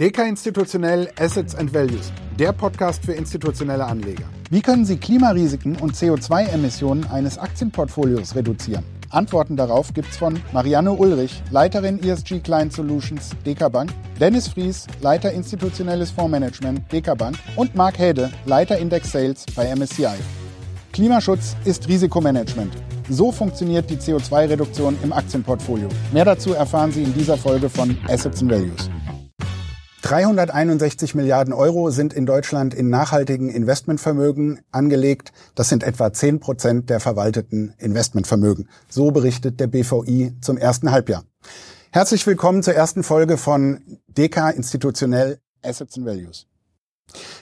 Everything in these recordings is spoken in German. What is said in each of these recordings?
DK Institutionell Assets and Values, der Podcast für institutionelle Anleger. Wie können Sie Klimarisiken und CO2-Emissionen eines Aktienportfolios reduzieren? Antworten darauf gibt's von Marianne Ulrich, Leiterin ESG Client Solutions DK Bank, Dennis Fries, Leiter Institutionelles Fondsmanagement DK Bank und Marc Hede, Leiter Index Sales bei MSCI. Klimaschutz ist Risikomanagement. So funktioniert die CO2-Reduktion im Aktienportfolio. Mehr dazu erfahren Sie in dieser Folge von Assets and Values. 361 Milliarden Euro sind in Deutschland in nachhaltigen Investmentvermögen angelegt. Das sind etwa 10 Prozent der verwalteten Investmentvermögen. So berichtet der BVI zum ersten Halbjahr. Herzlich willkommen zur ersten Folge von DK Institutionell Assets and Values.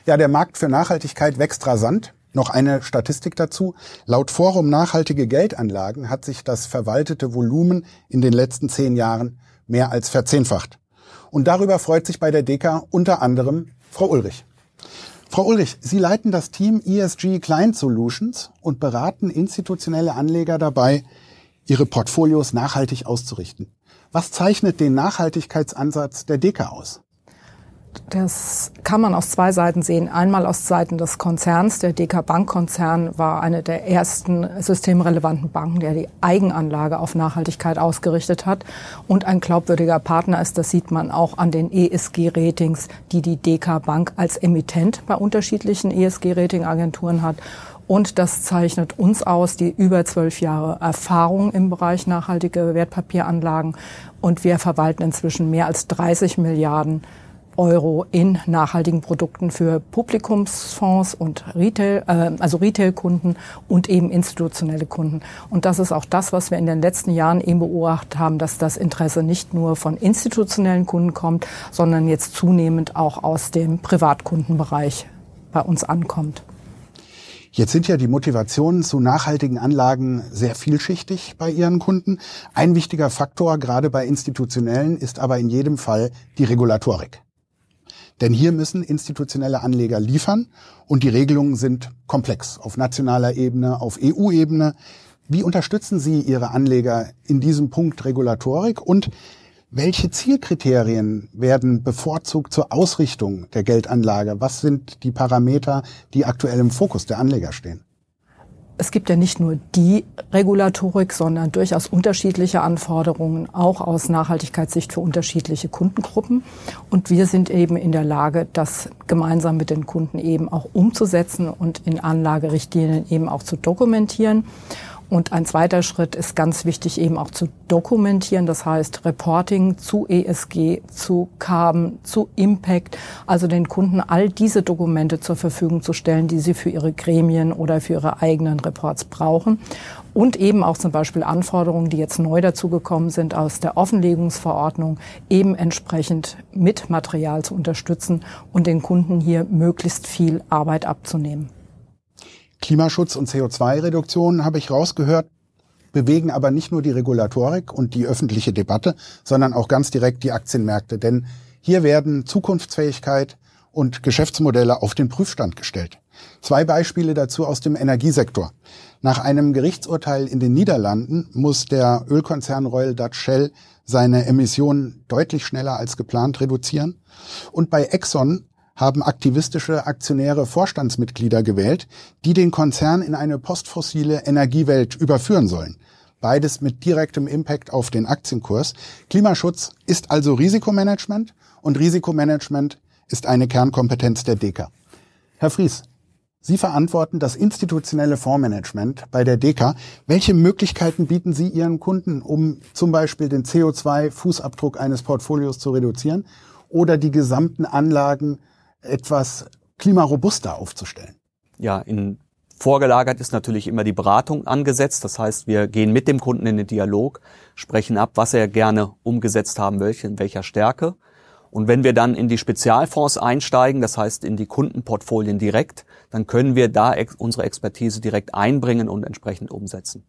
Ja, der Markt für Nachhaltigkeit wächst rasant. Noch eine Statistik dazu. Laut Forum Nachhaltige Geldanlagen hat sich das verwaltete Volumen in den letzten zehn Jahren mehr als verzehnfacht. Und darüber freut sich bei der DECA unter anderem Frau Ulrich. Frau Ulrich, Sie leiten das Team ESG Client Solutions und beraten institutionelle Anleger dabei, ihre Portfolios nachhaltig auszurichten. Was zeichnet den Nachhaltigkeitsansatz der DECA aus? Das kann man aus zwei Seiten sehen. Einmal aus Seiten des Konzerns. Der DK Bank-Konzern war eine der ersten systemrelevanten Banken, der die Eigenanlage auf Nachhaltigkeit ausgerichtet hat und ein glaubwürdiger Partner ist. Das sieht man auch an den ESG-Ratings, die die DK Bank als Emittent bei unterschiedlichen ESG-Rating-Agenturen hat. Und das zeichnet uns aus, die über zwölf Jahre Erfahrung im Bereich nachhaltige Wertpapieranlagen. Und wir verwalten inzwischen mehr als 30 Milliarden Euro in nachhaltigen Produkten für Publikumsfonds und Retail, äh, also Retailkunden und eben institutionelle Kunden. Und das ist auch das, was wir in den letzten Jahren eben beobachtet haben, dass das Interesse nicht nur von institutionellen Kunden kommt, sondern jetzt zunehmend auch aus dem Privatkundenbereich bei uns ankommt. Jetzt sind ja die Motivationen zu nachhaltigen Anlagen sehr vielschichtig bei Ihren Kunden. Ein wichtiger Faktor, gerade bei institutionellen, ist aber in jedem Fall die Regulatorik. Denn hier müssen institutionelle Anleger liefern und die Regelungen sind komplex auf nationaler Ebene, auf EU-Ebene. Wie unterstützen Sie Ihre Anleger in diesem Punkt Regulatorik und welche Zielkriterien werden bevorzugt zur Ausrichtung der Geldanlage? Was sind die Parameter, die aktuell im Fokus der Anleger stehen? Es gibt ja nicht nur die Regulatorik, sondern durchaus unterschiedliche Anforderungen, auch aus Nachhaltigkeitssicht für unterschiedliche Kundengruppen. Und wir sind eben in der Lage, das gemeinsam mit den Kunden eben auch umzusetzen und in Anlagerichtlinien eben auch zu dokumentieren. Und ein zweiter Schritt ist ganz wichtig eben auch zu dokumentieren, das heißt Reporting zu ESG, zu Carbon, zu Impact, also den Kunden all diese Dokumente zur Verfügung zu stellen, die sie für ihre Gremien oder für ihre eigenen Reports brauchen. Und eben auch zum Beispiel Anforderungen, die jetzt neu dazugekommen sind aus der Offenlegungsverordnung, eben entsprechend mit Material zu unterstützen und den Kunden hier möglichst viel Arbeit abzunehmen. Klimaschutz und CO2-Reduktion, habe ich rausgehört, bewegen aber nicht nur die Regulatorik und die öffentliche Debatte, sondern auch ganz direkt die Aktienmärkte. Denn hier werden Zukunftsfähigkeit und Geschäftsmodelle auf den Prüfstand gestellt. Zwei Beispiele dazu aus dem Energiesektor. Nach einem Gerichtsurteil in den Niederlanden muss der Ölkonzern Royal Dutch Shell seine Emissionen deutlich schneller als geplant reduzieren. Und bei Exxon haben aktivistische Aktionäre Vorstandsmitglieder gewählt, die den Konzern in eine postfossile Energiewelt überführen sollen. Beides mit direktem Impact auf den Aktienkurs. Klimaschutz ist also Risikomanagement und Risikomanagement ist eine Kernkompetenz der DECA. Herr Fries, Sie verantworten das institutionelle Fondsmanagement bei der DECA. Welche Möglichkeiten bieten Sie Ihren Kunden, um zum Beispiel den CO2-Fußabdruck eines Portfolios zu reduzieren oder die gesamten Anlagen etwas klimarobuster aufzustellen? Ja, in Vorgelagert ist natürlich immer die Beratung angesetzt. Das heißt, wir gehen mit dem Kunden in den Dialog, sprechen ab, was er gerne umgesetzt haben möchte, in welcher Stärke. Und wenn wir dann in die Spezialfonds einsteigen, das heißt in die Kundenportfolien direkt, dann können wir da unsere Expertise direkt einbringen und entsprechend umsetzen.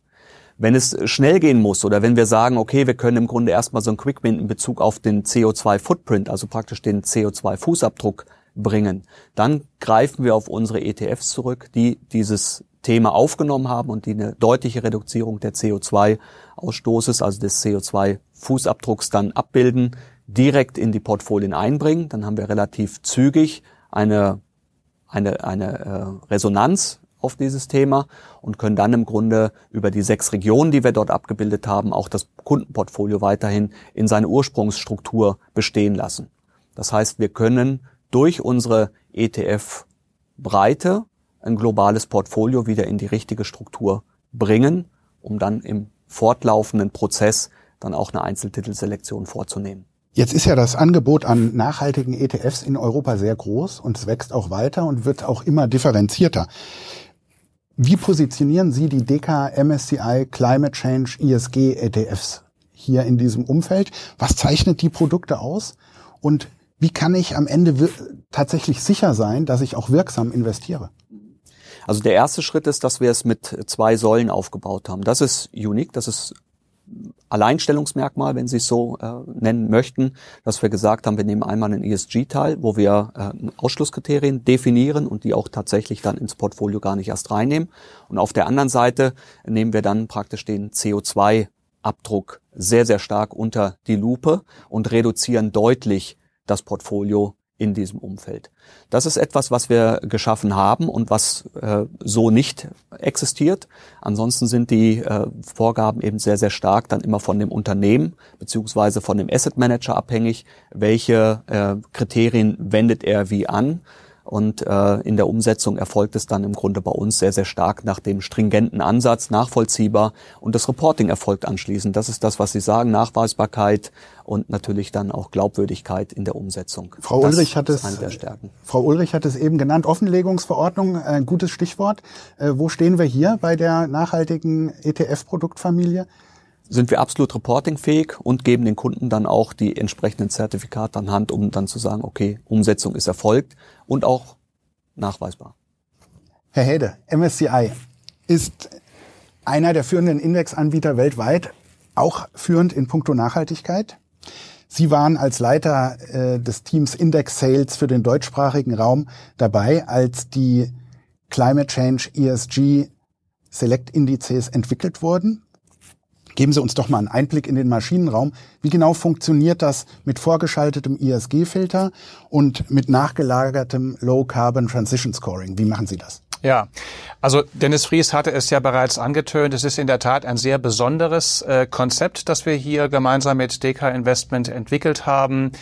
Wenn es schnell gehen muss oder wenn wir sagen, okay, wir können im Grunde erstmal so ein Quick-Win in Bezug auf den CO2-Footprint, also praktisch den CO2-Fußabdruck bringen. Dann greifen wir auf unsere ETFs zurück, die dieses Thema aufgenommen haben und die eine deutliche Reduzierung der CO2-Ausstoßes, also des CO2-Fußabdrucks dann abbilden. direkt in die Portfolien einbringen. Dann haben wir relativ zügig eine, eine, eine äh, Resonanz auf dieses Thema und können dann im Grunde über die sechs Regionen, die wir dort abgebildet haben, auch das Kundenportfolio weiterhin in seine Ursprungsstruktur bestehen lassen. Das heißt, wir können durch unsere ETF-Breite ein globales Portfolio wieder in die richtige Struktur bringen, um dann im fortlaufenden Prozess dann auch eine Einzeltitelselektion vorzunehmen. Jetzt ist ja das Angebot an nachhaltigen ETFs in Europa sehr groß und es wächst auch weiter und wird auch immer differenzierter. Wie positionieren Sie die DK MSCI Climate Change ESG ETFs hier in diesem Umfeld? Was zeichnet die Produkte aus? Und wie kann ich am Ende tatsächlich sicher sein, dass ich auch wirksam investiere? Also der erste Schritt ist, dass wir es mit zwei Säulen aufgebaut haben. Das ist unique, das ist Alleinstellungsmerkmal, wenn Sie es so äh, nennen möchten, dass wir gesagt haben, wir nehmen einmal einen ESG-Teil, wo wir äh, Ausschlusskriterien definieren und die auch tatsächlich dann ins Portfolio gar nicht erst reinnehmen. Und auf der anderen Seite nehmen wir dann praktisch den CO2-Abdruck sehr, sehr stark unter die Lupe und reduzieren deutlich das Portfolio in diesem Umfeld. Das ist etwas, was wir geschaffen haben und was äh, so nicht existiert. Ansonsten sind die äh, Vorgaben eben sehr, sehr stark dann immer von dem Unternehmen beziehungsweise von dem Asset Manager abhängig, welche äh, Kriterien wendet er wie an. Und äh, in der Umsetzung erfolgt es dann im Grunde bei uns sehr, sehr stark nach dem stringenten Ansatz, nachvollziehbar. Und das Reporting erfolgt anschließend. Das ist das, was Sie sagen, Nachweisbarkeit und natürlich dann auch Glaubwürdigkeit in der Umsetzung. Frau das Ulrich hat es, Frau Ulrich hat es eben genannt, Offenlegungsverordnung, ein gutes Stichwort. Äh, wo stehen wir hier bei der nachhaltigen ETF-Produktfamilie? Sind wir absolut reportingfähig und geben den Kunden dann auch die entsprechenden Zertifikate an Hand, um dann zu sagen, okay, Umsetzung ist erfolgt und auch nachweisbar. Herr Hede, MSCI ist einer der führenden Indexanbieter weltweit, auch führend in puncto Nachhaltigkeit. Sie waren als Leiter äh, des Teams Index Sales für den deutschsprachigen Raum dabei, als die Climate Change ESG Select Indizes entwickelt wurden. Geben Sie uns doch mal einen Einblick in den Maschinenraum. Wie genau funktioniert das mit vorgeschaltetem ISG-Filter und mit nachgelagertem Low Carbon Transition Scoring? Wie machen Sie das? Ja, also Dennis Fries hatte es ja bereits angetönt. Es ist in der Tat ein sehr besonderes äh, Konzept, das wir hier gemeinsam mit DK Investment entwickelt haben.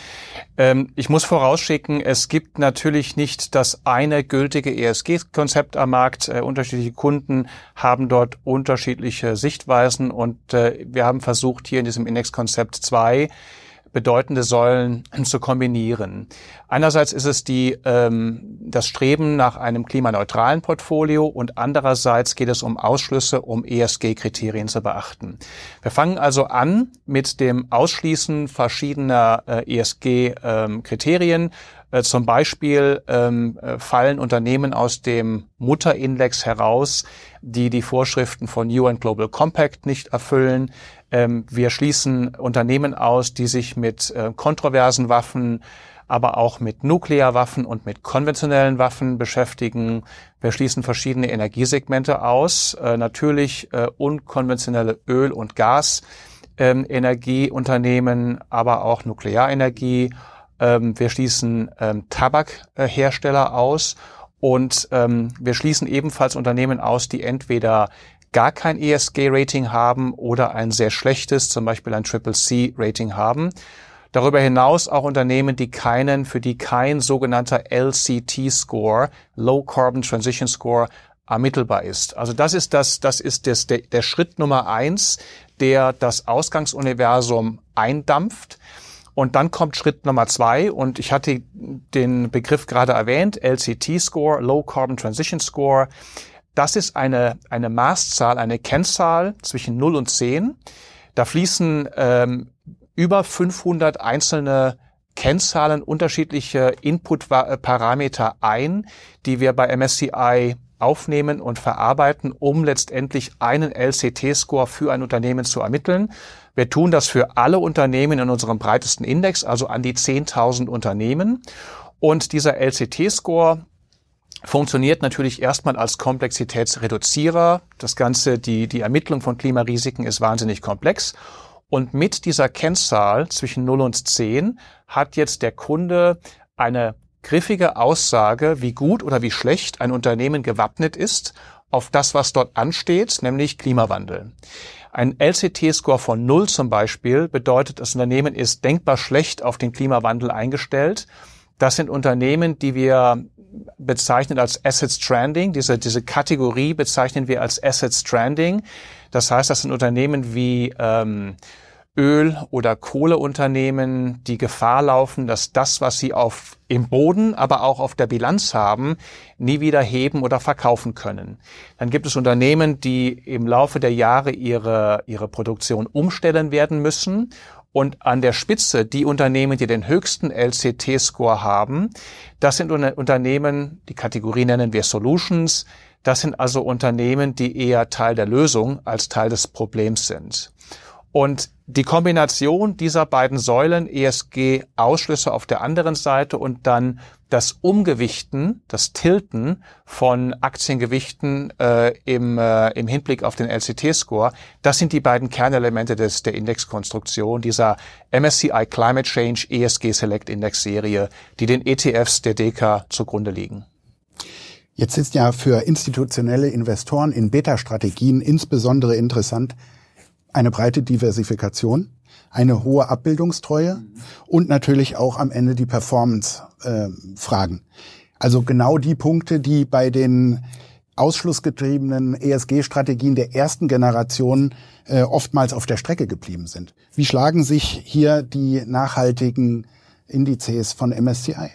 Ähm, ich muss vorausschicken, es gibt natürlich nicht das eine gültige ESG-Konzept am Markt. Äh, unterschiedliche Kunden haben dort unterschiedliche Sichtweisen und äh, wir haben versucht, hier in diesem Index-Konzept zwei bedeutende Säulen zu kombinieren. Einerseits ist es die, ähm, das Streben nach einem klimaneutralen Portfolio und andererseits geht es um Ausschlüsse, um ESG-Kriterien zu beachten. Wir fangen also an mit dem Ausschließen verschiedener äh, ESG-Kriterien. Ähm, äh, zum Beispiel ähm, äh, fallen Unternehmen aus dem Mutterindex heraus, die die Vorschriften von UN Global Compact nicht erfüllen. Ähm, wir schließen Unternehmen aus, die sich mit äh, kontroversen Waffen, aber auch mit Nuklearwaffen und mit konventionellen Waffen beschäftigen. Wir schließen verschiedene Energiesegmente aus, äh, natürlich äh, unkonventionelle Öl- und Gasenergieunternehmen, aber auch Nuklearenergie. Ähm, wir schließen ähm, Tabakhersteller aus und ähm, wir schließen ebenfalls Unternehmen aus, die entweder gar kein ESG-Rating haben oder ein sehr schlechtes, zum Beispiel ein Triple C-Rating haben. Darüber hinaus auch Unternehmen, die keinen, für die kein sogenannter LCT-Score, Low Carbon Transition Score, ermittelbar ist. Also das ist das, das ist das, der, der Schritt Nummer eins, der das Ausgangsuniversum eindampft. Und dann kommt Schritt Nummer zwei und ich hatte den Begriff gerade erwähnt, LCT-Score, Low Carbon Transition Score. Das ist eine, eine Maßzahl, eine Kennzahl zwischen 0 und 10. Da fließen ähm, über 500 einzelne Kennzahlen, unterschiedliche Input-Parameter ein, die wir bei MSCI aufnehmen und verarbeiten, um letztendlich einen LCT-Score für ein Unternehmen zu ermitteln. Wir tun das für alle Unternehmen in unserem breitesten Index, also an die 10.000 Unternehmen. Und dieser LCT-Score funktioniert natürlich erstmal als Komplexitätsreduzierer. Das Ganze, die, die Ermittlung von Klimarisiken ist wahnsinnig komplex. Und mit dieser Kennzahl zwischen 0 und 10 hat jetzt der Kunde eine griffige Aussage, wie gut oder wie schlecht ein Unternehmen gewappnet ist auf das, was dort ansteht, nämlich Klimawandel. Ein LCT-Score von 0 zum Beispiel bedeutet, das Unternehmen ist denkbar schlecht auf den Klimawandel eingestellt. Das sind Unternehmen, die wir bezeichnen als Asset Stranding. Diese, diese Kategorie bezeichnen wir als Asset Stranding. Das heißt, das sind Unternehmen wie ähm, Öl- oder Kohleunternehmen die Gefahr laufen, dass das, was sie auf im Boden, aber auch auf der Bilanz haben, nie wieder heben oder verkaufen können. Dann gibt es Unternehmen, die im Laufe der Jahre ihre, ihre Produktion umstellen werden müssen und an der Spitze die Unternehmen, die den höchsten LCT-Score haben, das sind Unternehmen, die Kategorie nennen wir Solutions. Das sind also Unternehmen, die eher Teil der Lösung als Teil des Problems sind. Und die Kombination dieser beiden Säulen, ESG-Ausschlüsse auf der anderen Seite und dann das Umgewichten, das Tilten von Aktiengewichten äh, im, äh, im Hinblick auf den LCT-Score, das sind die beiden Kernelemente des, der Indexkonstruktion dieser MSCI Climate Change ESG Select Index Serie, die den ETFs der DK zugrunde liegen. Jetzt ist ja für institutionelle Investoren in Beta-Strategien insbesondere interessant, eine breite Diversifikation, eine hohe Abbildungstreue mhm. und natürlich auch am Ende die Performance-Fragen. Äh, also genau die Punkte, die bei den ausschlussgetriebenen ESG-Strategien der ersten Generation äh, oftmals auf der Strecke geblieben sind. Wie schlagen sich hier die nachhaltigen Indizes von MSCI?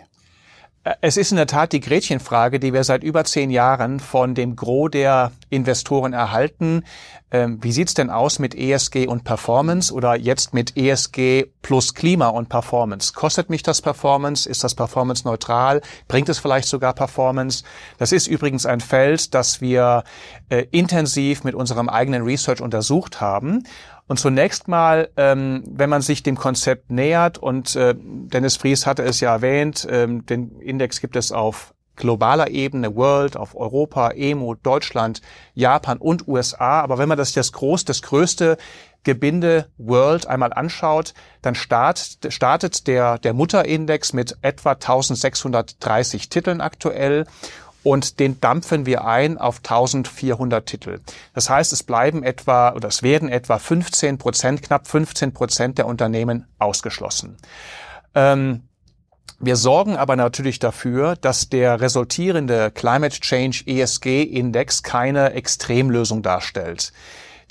Es ist in der Tat die Gretchenfrage, die wir seit über zehn Jahren von dem Gros der Investoren erhalten. Ähm, wie sieht's denn aus mit ESG und Performance oder jetzt mit ESG plus Klima und Performance? Kostet mich das Performance? Ist das Performance neutral? Bringt es vielleicht sogar Performance? Das ist übrigens ein Feld, das wir äh, intensiv mit unserem eigenen Research untersucht haben. Und zunächst mal, ähm, wenn man sich dem Konzept nähert, und äh, Dennis Fries hatte es ja erwähnt, ähm, den Index gibt es auf globaler Ebene, World, auf Europa, EMO, Deutschland, Japan und USA. Aber wenn man das, das, groß, das größte Gebinde World einmal anschaut, dann start, startet der, der Mutterindex mit etwa 1630 Titeln aktuell und den dampfen wir ein auf 1400 Titel. Das heißt, es bleiben etwa oder es werden etwa 15 Prozent, knapp 15 Prozent der Unternehmen ausgeschlossen. Ähm, wir sorgen aber natürlich dafür, dass der resultierende Climate Change ESG Index keine Extremlösung darstellt.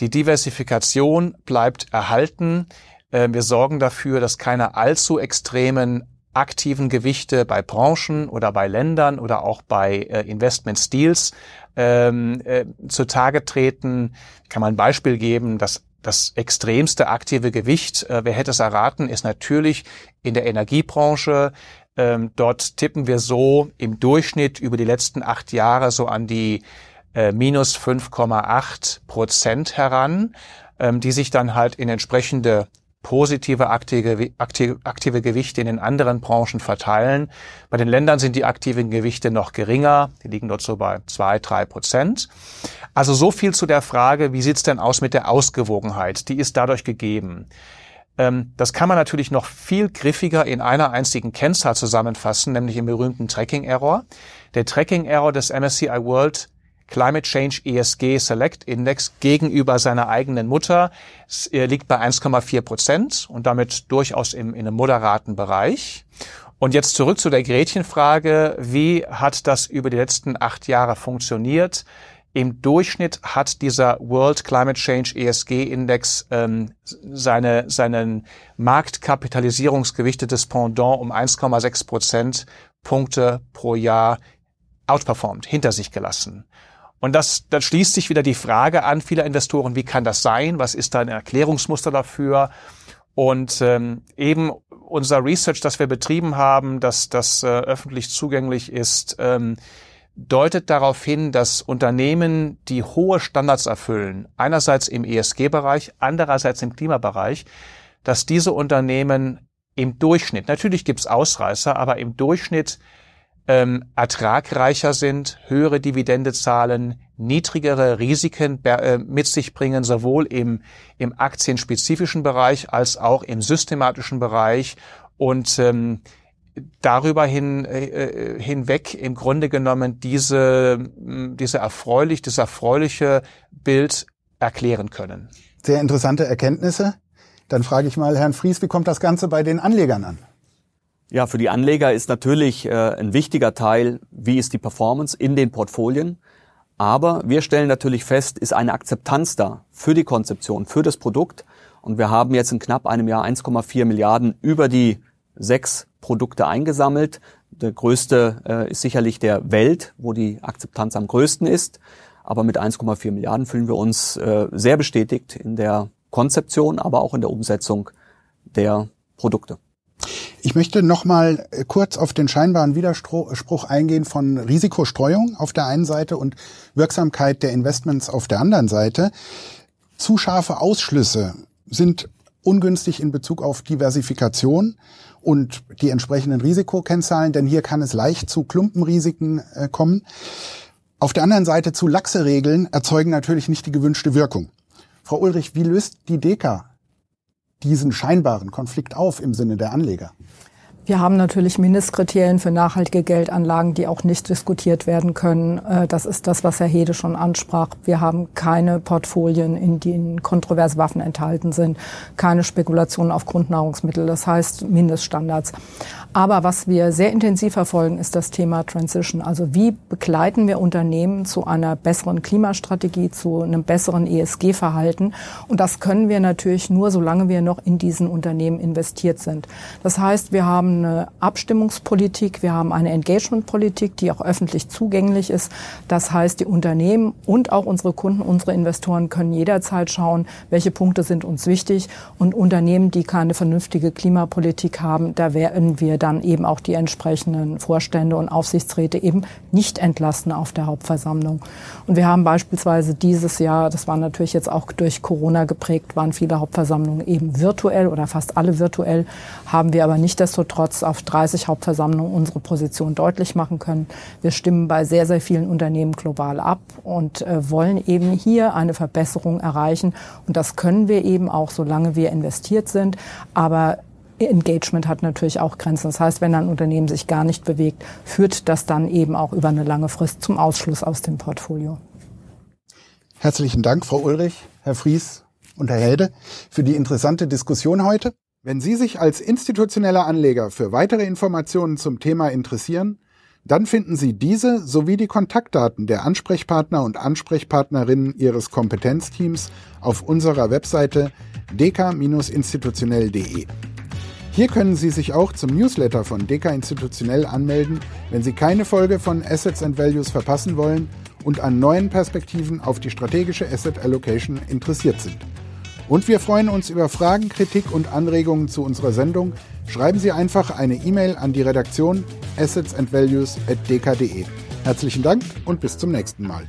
Die Diversifikation bleibt erhalten. Ähm, wir sorgen dafür, dass keine allzu extremen aktiven Gewichte bei Branchen oder bei Ländern oder auch bei äh, Investment Steals ähm, äh, zutage treten. Kann man ein Beispiel geben, dass das extremste aktive Gewicht, äh, wer hätte es erraten, ist natürlich in der Energiebranche. Ähm, dort tippen wir so im Durchschnitt über die letzten acht Jahre so an die äh, minus 5,8 Prozent heran, ähm, die sich dann halt in entsprechende positive aktive, aktive, aktive Gewichte in den anderen Branchen verteilen. Bei den Ländern sind die aktiven Gewichte noch geringer. Die liegen dort so bei zwei, drei Prozent. Also so viel zu der Frage, wie sieht's denn aus mit der Ausgewogenheit? Die ist dadurch gegeben. Ähm, das kann man natürlich noch viel griffiger in einer einzigen Kennzahl zusammenfassen, nämlich im berühmten Tracking Error. Der Tracking Error des MSCI World Climate Change ESG Select Index gegenüber seiner eigenen Mutter liegt bei 1,4 Prozent und damit durchaus im, in einem moderaten Bereich. Und jetzt zurück zu der Gretchenfrage. Wie hat das über die letzten acht Jahre funktioniert? Im Durchschnitt hat dieser World Climate Change ESG Index ähm, seine, seinen marktkapitalisierungsgewichtetes Pendant um 1,6 Prozent Punkte pro Jahr outperformed, hinter sich gelassen. Und das, dann schließt sich wieder die Frage an vieler Investoren, wie kann das sein? Was ist da ein Erklärungsmuster dafür? Und ähm, eben unser Research, das wir betrieben haben, dass das äh, öffentlich zugänglich ist, ähm, deutet darauf hin, dass Unternehmen, die hohe Standards erfüllen, einerseits im ESG-Bereich, andererseits im Klimabereich, dass diese Unternehmen im Durchschnitt, natürlich gibt's Ausreißer, aber im Durchschnitt ähm, ertragreicher sind, höhere Dividende zahlen, niedrigere Risiken äh, mit sich bringen, sowohl im, im aktienspezifischen Bereich als auch im systematischen Bereich und ähm, darüber hin, äh, äh hinweg im Grunde genommen diese, diese erfreulich, das erfreuliche Bild erklären können. Sehr interessante Erkenntnisse. Dann frage ich mal Herrn Fries, wie kommt das Ganze bei den Anlegern an? Ja, für die Anleger ist natürlich äh, ein wichtiger Teil, wie ist die Performance in den Portfolien. Aber wir stellen natürlich fest, ist eine Akzeptanz da für die Konzeption, für das Produkt. Und wir haben jetzt in knapp einem Jahr 1,4 Milliarden über die sechs Produkte eingesammelt. Der größte äh, ist sicherlich der Welt, wo die Akzeptanz am größten ist. Aber mit 1,4 Milliarden fühlen wir uns äh, sehr bestätigt in der Konzeption, aber auch in der Umsetzung der Produkte. Ich möchte noch mal äh, kurz auf den scheinbaren Widerspruch eingehen von Risikostreuung auf der einen Seite und Wirksamkeit der Investments auf der anderen Seite. Zu scharfe Ausschlüsse sind ungünstig in Bezug auf Diversifikation und die entsprechenden Risikokennzahlen, denn hier kann es leicht zu Klumpenrisiken äh, kommen. Auf der anderen Seite zu laxe Regeln erzeugen natürlich nicht die gewünschte Wirkung. Frau Ulrich, wie löst die DEKA diesen scheinbaren Konflikt auf im Sinne der Anleger? Wir haben natürlich Mindestkriterien für nachhaltige Geldanlagen, die auch nicht diskutiert werden können. Äh, das ist das, was Herr Hede schon ansprach. Wir haben keine Portfolien, in denen kontroverse Waffen enthalten sind, keine Spekulationen auf Grundnahrungsmittel, das heißt Mindeststandards. Aber was wir sehr intensiv verfolgen, ist das Thema Transition. Also wie begleiten wir Unternehmen zu einer besseren Klimastrategie, zu einem besseren ESG-Verhalten? Und das können wir natürlich nur, solange wir noch in diesen Unternehmen investiert sind. Das heißt, wir haben eine Abstimmungspolitik, wir haben eine Engagementpolitik, die auch öffentlich zugänglich ist. Das heißt, die Unternehmen und auch unsere Kunden, unsere Investoren können jederzeit schauen, welche Punkte sind uns wichtig. Und Unternehmen, die keine vernünftige Klimapolitik haben, da werden wir dann eben auch die entsprechenden Vorstände und Aufsichtsräte eben nicht entlasten auf der Hauptversammlung. Und wir haben beispielsweise dieses Jahr, das war natürlich jetzt auch durch Corona geprägt, waren viele Hauptversammlungen eben virtuell oder fast alle virtuell, haben wir aber nicht desto trotz auf 30 Hauptversammlungen unsere Position deutlich machen können. Wir stimmen bei sehr, sehr vielen Unternehmen global ab und äh, wollen eben hier eine Verbesserung erreichen. Und das können wir eben auch, solange wir investiert sind. Aber Engagement hat natürlich auch Grenzen. Das heißt, wenn ein Unternehmen sich gar nicht bewegt, führt das dann eben auch über eine lange Frist zum Ausschluss aus dem Portfolio. Herzlichen Dank, Frau Ulrich, Herr Fries und Herr Helde, für die interessante Diskussion heute. Wenn Sie sich als institutioneller Anleger für weitere Informationen zum Thema interessieren, dann finden Sie diese sowie die Kontaktdaten der Ansprechpartner und Ansprechpartnerinnen Ihres Kompetenzteams auf unserer Webseite dk-institutionell.de. Hier können Sie sich auch zum Newsletter von Deka Institutionell anmelden, wenn Sie keine Folge von Assets and Values verpassen wollen und an neuen Perspektiven auf die strategische Asset Allocation interessiert sind. Und wir freuen uns über Fragen, Kritik und Anregungen zu unserer Sendung. Schreiben Sie einfach eine E-Mail an die Redaktion assetsandvalues@dk.de. Herzlichen Dank und bis zum nächsten Mal.